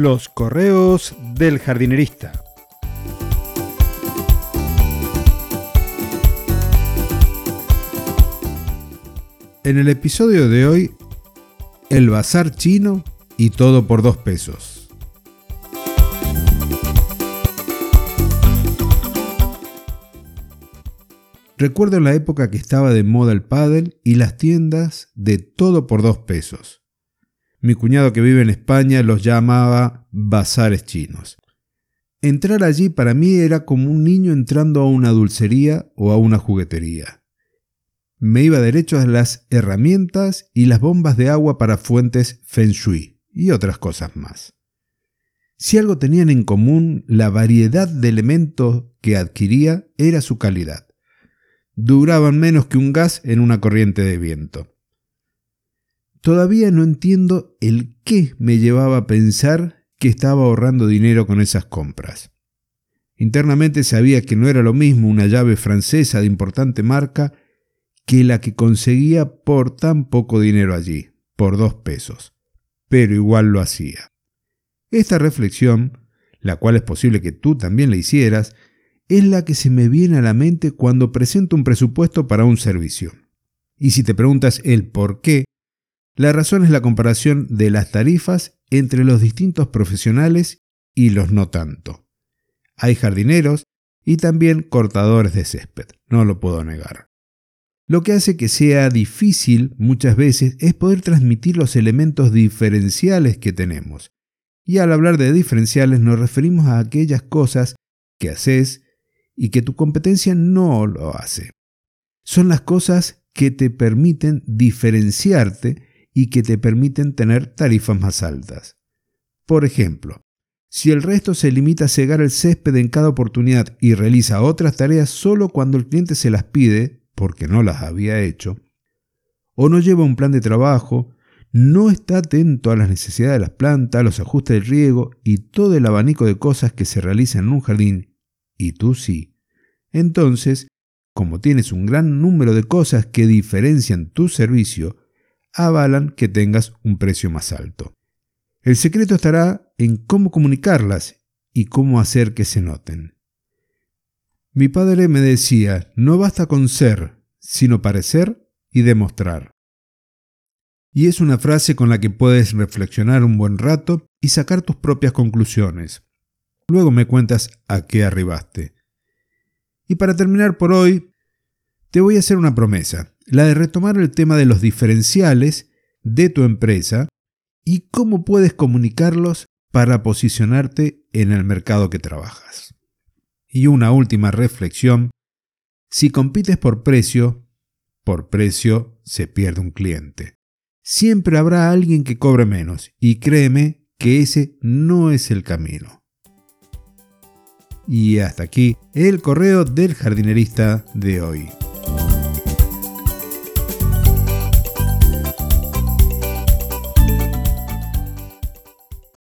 Los correos del jardinerista. En el episodio de hoy, el bazar chino y todo por dos pesos. Recuerdo la época que estaba de moda el pádel y las tiendas de todo por dos pesos. Mi cuñado que vive en España los llamaba bazares chinos. Entrar allí para mí era como un niño entrando a una dulcería o a una juguetería me iba derecho a las herramientas y las bombas de agua para fuentes Feng Shui y otras cosas más. Si algo tenían en común, la variedad de elementos que adquiría era su calidad. Duraban menos que un gas en una corriente de viento. Todavía no entiendo el qué me llevaba a pensar que estaba ahorrando dinero con esas compras. Internamente sabía que no era lo mismo una llave francesa de importante marca que la que conseguía por tan poco dinero allí, por dos pesos. Pero igual lo hacía. Esta reflexión, la cual es posible que tú también la hicieras, es la que se me viene a la mente cuando presento un presupuesto para un servicio. Y si te preguntas el por qué, la razón es la comparación de las tarifas entre los distintos profesionales y los no tanto. Hay jardineros y también cortadores de césped, no lo puedo negar. Lo que hace que sea difícil muchas veces es poder transmitir los elementos diferenciales que tenemos. Y al hablar de diferenciales nos referimos a aquellas cosas que haces y que tu competencia no lo hace. Son las cosas que te permiten diferenciarte y que te permiten tener tarifas más altas. Por ejemplo, si el resto se limita a cegar el césped en cada oportunidad y realiza otras tareas solo cuando el cliente se las pide, porque no las había hecho, o no lleva un plan de trabajo, no está atento a las necesidades de las plantas, los ajustes del riego y todo el abanico de cosas que se realizan en un jardín, y tú sí. Entonces, como tienes un gran número de cosas que diferencian tu servicio, avalan que tengas un precio más alto. El secreto estará en cómo comunicarlas y cómo hacer que se noten. Mi padre me decía, no basta con ser, sino parecer y demostrar. Y es una frase con la que puedes reflexionar un buen rato y sacar tus propias conclusiones. Luego me cuentas a qué arribaste. Y para terminar por hoy, te voy a hacer una promesa, la de retomar el tema de los diferenciales de tu empresa y cómo puedes comunicarlos para posicionarte en el mercado que trabajas. Y una última reflexión, si compites por precio, por precio se pierde un cliente. Siempre habrá alguien que cobre menos y créeme que ese no es el camino. Y hasta aquí el correo del jardinerista de hoy.